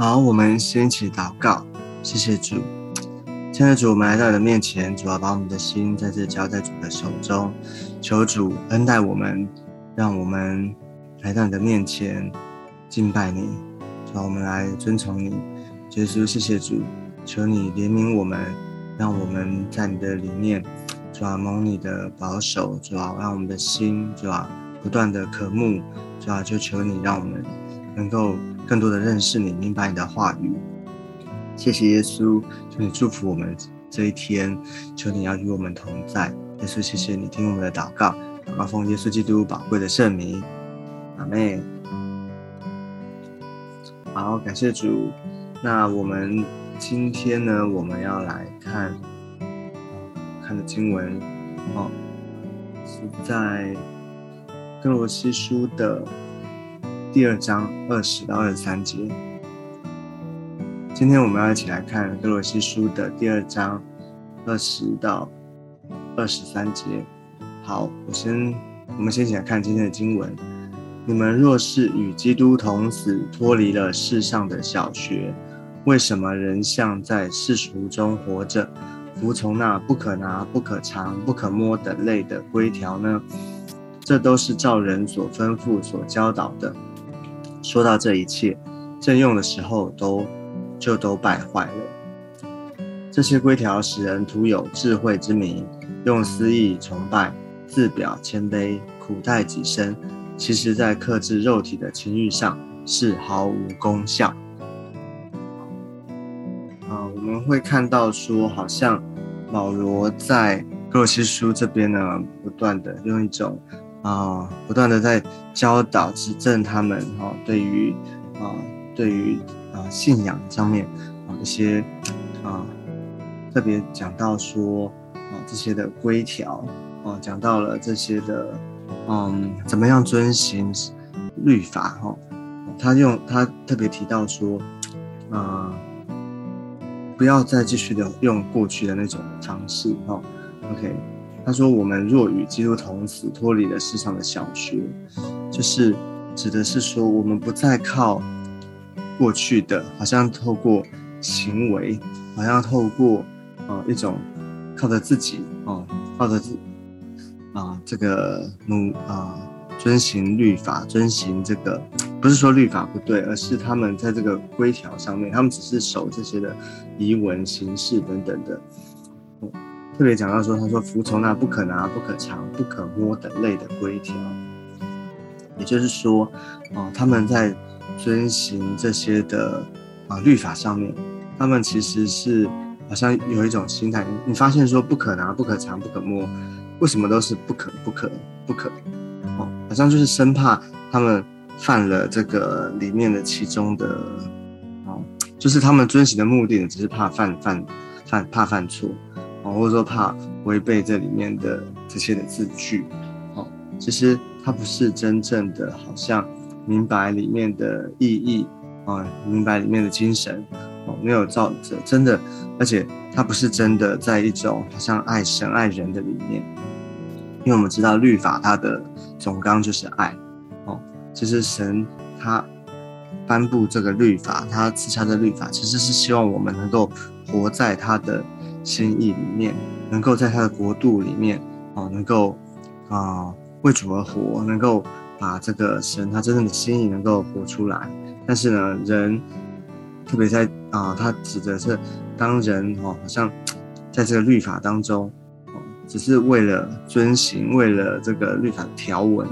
好，我们先起祷告，谢谢主，亲爱的主，我们来到你的面前，主要把我们的心在这交在主的手中，求主恩待我们，让我们来到你的面前敬拜你，主，我们来遵从你，耶稣，谢谢主，求你怜悯我们，让我们在你的里面，主要蒙你的保守，主要让我们的心，主要不断的渴慕，主要就求你让我们能够。更多的认识你，明白你的话语。谢谢耶稣，求你祝福我们这一天，求你要与我们同在。耶稣，谢谢你听我们的祷告，祷告奉耶稣基督宝贵的圣名，阿妹。好，感谢主。那我们今天呢，我们要来看看的经文哦，是在哥罗西书的。第二章二十到二十三节，今天我们要一起来看哥罗西书的第二章二十到二十三节。好，我先，我们先一起来看今天的经文。你们若是与基督同死，脱离了世上的小学，为什么仍像在世俗中活着，服从那不可拿、不可尝、不可摸的类的规条呢？这都是照人所吩咐、所教导的。说到这一切，正用的时候都就都败坏了。这些规条使人徒有智慧之名，用私意崇拜，自表谦卑，苦待己身，其实在克制肉体的情欲上是毫无功效。啊，我们会看到说，好像保罗在哥罗西书这边呢，不断的用一种。啊，不断的在教导、指正他们哈，对于啊，对于啊信仰上面啊一些啊，特别讲到说啊这些的规条啊，讲到了这些的嗯，怎么样遵循律法哈，他用他特别提到说啊，不要再继续的用过去的那种方式哈，OK。他说：“我们若与基督同死，脱离了世上的小学，就是指的是说，我们不再靠过去的，好像透过行为，好像透过啊一种靠着自己啊，靠着自啊这个努啊遵行律法，遵行这个不是说律法不对，而是他们在这个规条上面，他们只是守这些的仪文形式等等的。”特别讲到说，他说服从那不可拿、不可尝、不可摸等类的规条，也就是说，哦，他们在遵行这些的啊律法上面，他们其实是好像有一种心态。你发现说不可拿、不可尝、不可摸，为什么都是不可、不可、不可？哦，好像就是生怕他们犯了这个里面的其中的，哦，就是他们遵行的目的呢，只是怕犯犯犯怕犯错。哦，或者说怕违背这里面的这些的字句，哦，其实他不是真正的好像明白里面的意义，啊，明白里面的精神，哦，没有照着真的，而且他不是真的在一种好像爱神爱人的里面，因为我们知道律法它的总纲就是爱，哦，其实神他颁布这个律法，他赐下的律法，其实是希望我们能够活在他的。心意里面，能够在他的国度里面，哦，能够啊为主而活，能够把这个神他真正的心意能够活出来。但是呢，人特别在啊，他指的是当人哦，好像在这个律法当中哦，只是为了遵行，为了这个律法条文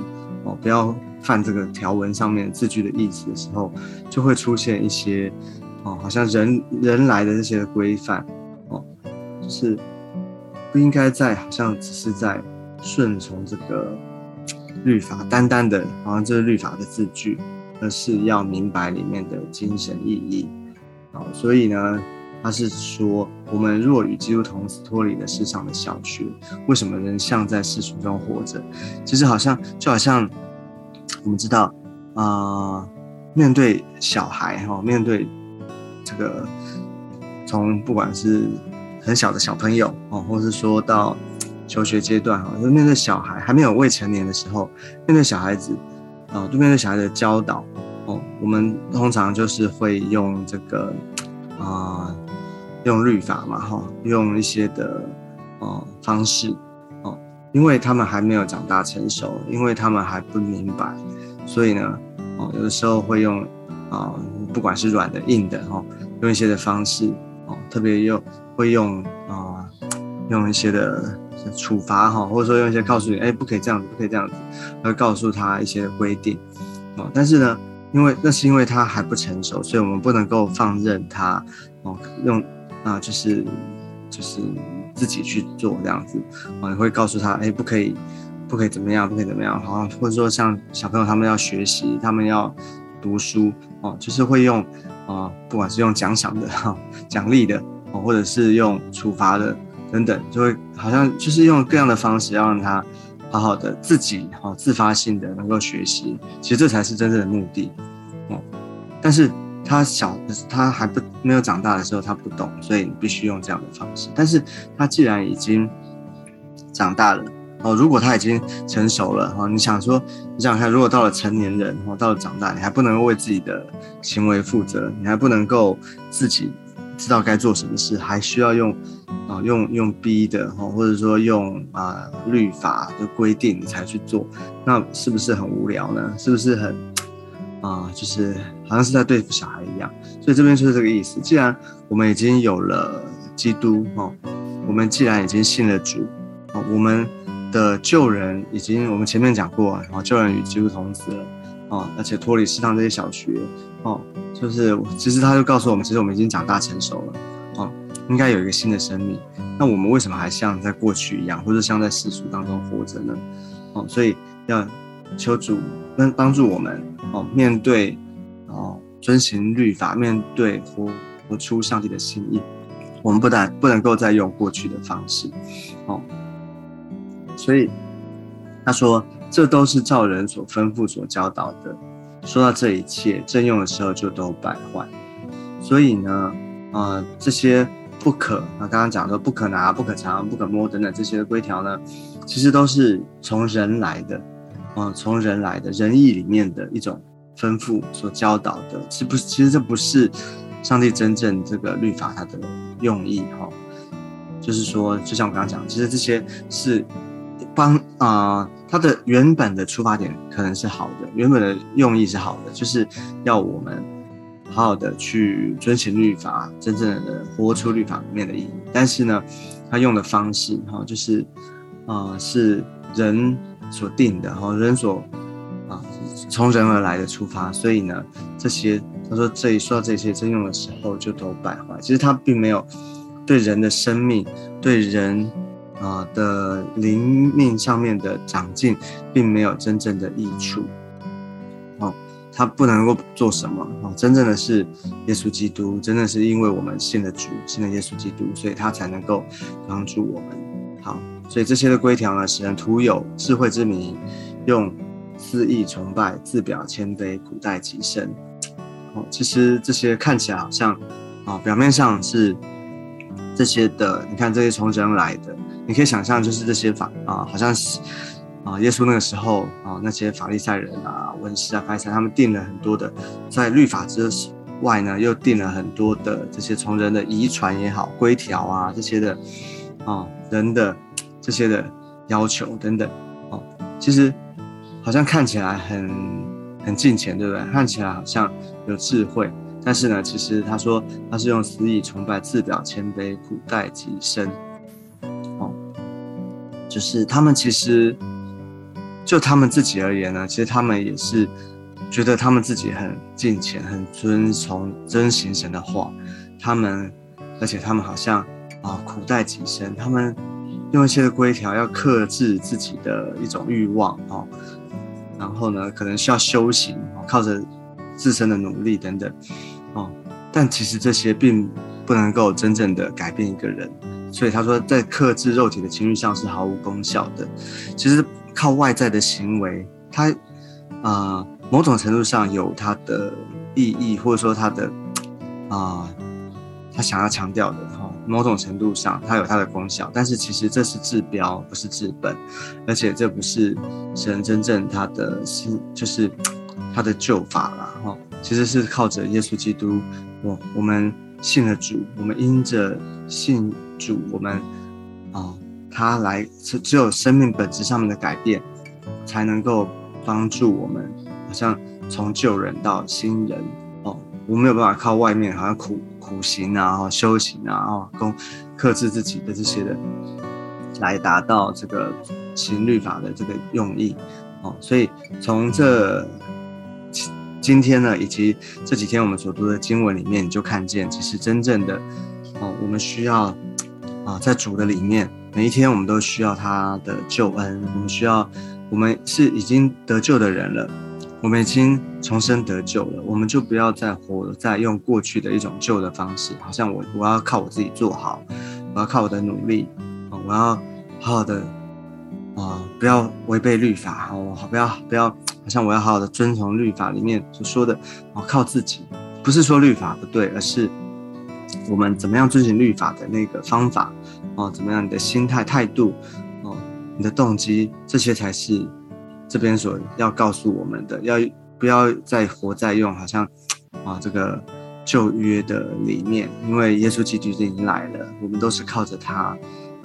哦，不要犯这个条文上面字句的意思的时候，就会出现一些哦，好像人人来的这些规范。是不应该在好像只是在顺从这个律法，单单的好像这是律法的字句，而是要明白里面的精神意义。好，所以呢，他是说，我们若与基督同死，脱离了世上的小学，为什么人像在世俗中活着？其实好像就好像我们知道啊，面对小孩哈，面对这个从不管是很小的小朋友哦，或是说到求学阶段哈，就面对小孩还没有未成年的时候，面对小孩子啊，就面对小孩的教导哦，我们通常就是会用这个啊，用律法嘛，哈，用一些的哦方式哦，因为他们还没有长大成熟，因为他们还不明白，所以呢，哦，有的时候会用啊，不管是软的、硬的，哦，用一些的方式，哦，特别用会用啊，用一些的。处罚哈，或者说用一些告诉你，哎，不可以这样子，不可以这样子，会告诉他一些规定，哦，但是呢，因为那是因为他还不成熟，所以我们不能够放任他，哦，用啊，就是就是自己去做这样子，哦，会告诉他，哎，不可以，不可以怎么样，不可以怎么样，好，或者说像小朋友他们要学习，他们要读书，哦，就是会用啊，不管是用奖赏的哈，奖励的，哦，或者是用处罚的。等等，就会好像就是用各样的方式，要让他好好的自己哈自发性的能够学习，其实这才是真正的目的哦。但是他小，他还不没有长大的时候，他不懂，所以你必须用这样的方式。但是他既然已经长大了哦，如果他已经成熟了哈，你想说，你想看，如果到了成年人哦，到了长大，你还不能为自己的行为负责，你还不能够自己知道该做什么事，还需要用。啊，用用逼的哈，或者说用啊律法的规定才去做，那是不是很无聊呢？是不是很啊，就是好像是在对付小孩一样？所以这边就是这个意思。既然我们已经有了基督哈，我们既然已经信了主，啊，我们的旧人已经我们前面讲过，然后旧人与基督同死了啊，而且脱离适当这些小学哦，就是其实他就告诉我们，其实我们已经长大成熟了。哦应该有一个新的生命，那我们为什么还像在过去一样，或者像在世俗当中活着呢？哦，所以要求主跟帮助我们哦，面对哦，遵行律法，面对活活出上帝的心意，我们不但不能够再用过去的方式哦。所以他说，这都是照人所吩咐、所教导的。说到这一切，正用的时候就都败坏。所以呢，啊，这些。不可啊！刚刚讲说不可拿、不可藏、不可摸等等这些规条呢，其实都是从人来的，啊，从人来的仁义里面的一种吩咐所教导的，是不是？其实这不是上帝真正这个律法它的用意哈。就是说，就像我刚刚讲，其实这些是帮啊，它的原本的出发点可能是好的，原本的用意是好的，就是要我们。好好的去遵循律法，真正的活出律法里面的意义。但是呢，他用的方式哈，就是啊，是人所定的哈，人所啊从人而来的出发。所以呢，这些他说这一说到这些真用的时候，就都败坏。其实他并没有对人的生命、对人啊的灵命上面的长进，并没有真正的益处。哦他不能够做什么啊？真正的是耶稣基督，真的是因为我们信了主，信了耶稣基督，所以他才能够帮助我们。好，所以这些的规条呢，使人徒有智慧之名，用肆意崇拜，自表谦卑，苦待己身。哦，其实这些看起来好像啊，表面上是这些的，你看这些从人来的，你可以想象就是这些法啊，好像是。啊，耶稣那个时候啊，那些法利赛人啊、文士啊、法利赛，他们定了很多的，在律法之外呢，又定了很多的这些从人的遗传也好、规条啊这些的啊，人的这些的要求等等。哦，其实好像看起来很很近前，对不对？看起来好像有智慧，但是呢，其实他说他是用私意崇拜、自表谦卑、苦待己身。就是他们其实。就他们自己而言呢，其实他们也是觉得他们自己很敬虔、很遵从、遵行神的话。他们，而且他们好像啊苦待己身，他们用一些的规条要克制自己的一种欲望啊。然后呢，可能需要修行，靠着自身的努力等等哦。但其实这些并不能够真正的改变一个人。所以他说，在克制肉体的情欲上是毫无功效的。其实。靠外在的行为，它啊，某种程度上有它的意义，或者说它的啊，他想要强调的哈，某种程度上它有它的功效，但是其实这是治标，不是治本，而且这不是神真正他的是就是他的救法了哈，其实是靠着耶稣基督，我我们信了主，我们因着信主，我们啊，他来只只有生命本质上面的改变，才能够帮助我们，好像从旧人到新人哦，我没有办法靠外面好像苦苦行啊、修行啊、哦，攻克制自己的这些的，来达到这个行律法的这个用意哦，所以从这。今天呢，以及这几天我们所读的经文里面，你就看见，其实真正的，哦，我们需要，啊，在主的里面，每一天我们都需要他的救恩，我们需要，我们是已经得救的人了，我们已经重生得救了，我们就不要再活在用过去的一种旧的方式，好像我我要靠我自己做好，我要靠我的努力，啊，我要好好的，啊，不要违背律法，好，好，不要不要。好像我要好好的遵从律法里面所说的，哦，靠自己，不是说律法不对，而是我们怎么样遵循律法的那个方法，哦，怎么样你的心态态度，哦，你的动机，这些才是这边所要告诉我们的，要不要再活在用好像啊这个旧约的里面，因为耶稣基督已经来了，我们都是靠着他，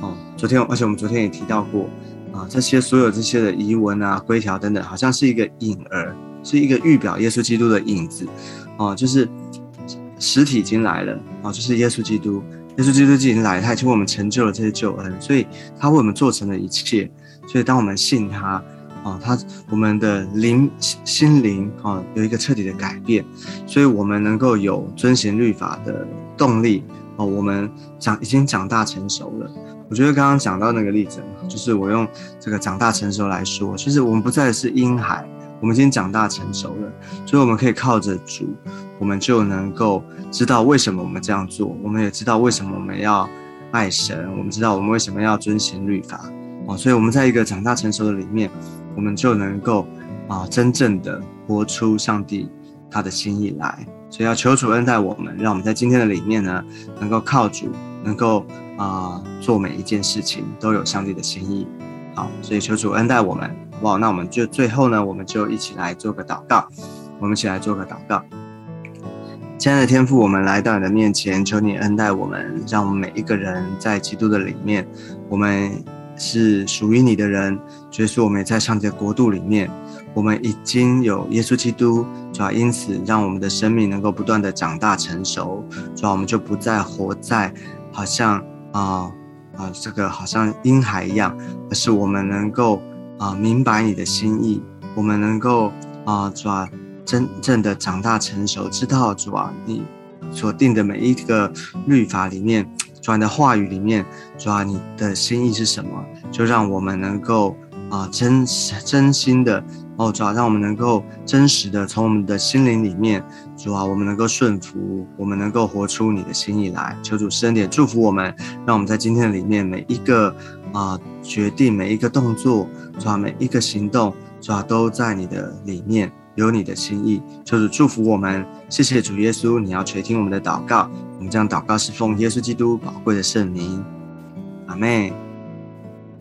哦，昨天而且我们昨天也提到过。啊，这些所有这些的遗文啊、规条等等，好像是一个影儿，是一个预表耶稣基督的影子，哦，就是实体已经来了，哦，就是耶稣基督，耶稣基督已经来，他已经为我们成就了这些救恩，所以他为我们做成了一切，所以当我们信他，哦，他我们的灵心灵哦有一个彻底的改变，所以我们能够有遵循律法的动力，我们长已经长大成熟了。我觉得刚刚讲到那个例子，就是我用这个长大成熟来说，其实我们不再是婴孩，我们已经长大成熟了，所以我们可以靠着主，我们就能够知道为什么我们这样做，我们也知道为什么我们要爱神，我们知道我们为什么要遵循律法哦，所以我们在一个长大成熟的里面，我们就能够啊真正的活出上帝他的心意来，所以要求主恩待我们，让我们在今天的里面呢，能够靠主，能够。啊，做每一件事情都有上帝的心意，好，所以求主恩待我们，好不好？那我们就最后呢，我们就一起来做个祷告，我们一起来做个祷告。亲爱的天父，我们来到你的面前，求你恩待我们，让我们每一个人在基督的里面，我们是属于你的人，所以说我们也在上帝的国度里面，我们已经有耶稣基督，主要因此让我们的生命能够不断的长大成熟，主要我们就不再活在好像。啊啊，这个好像婴孩一样，而是我们能够啊明白你的心意，我们能够啊主啊真正的长大成熟，知道主啊你所定的每一个律法里面，主啊你的话语里面，主啊你的心意是什么，就让我们能够啊真真心的。哦，主啊，让我们能够真实的从我们的心灵里面，主啊，我们能够顺服，我们能够活出你的心意来。求主深点祝福我们，让我们在今天的里面每一个啊决定，每一个动作，主啊，每一个行动，主啊，都在你的里面有你的心意。求主祝福我们，谢谢主耶稣，你要垂听我们的祷告。我们将祷告是奉耶稣基督宝贵的圣名，阿妹。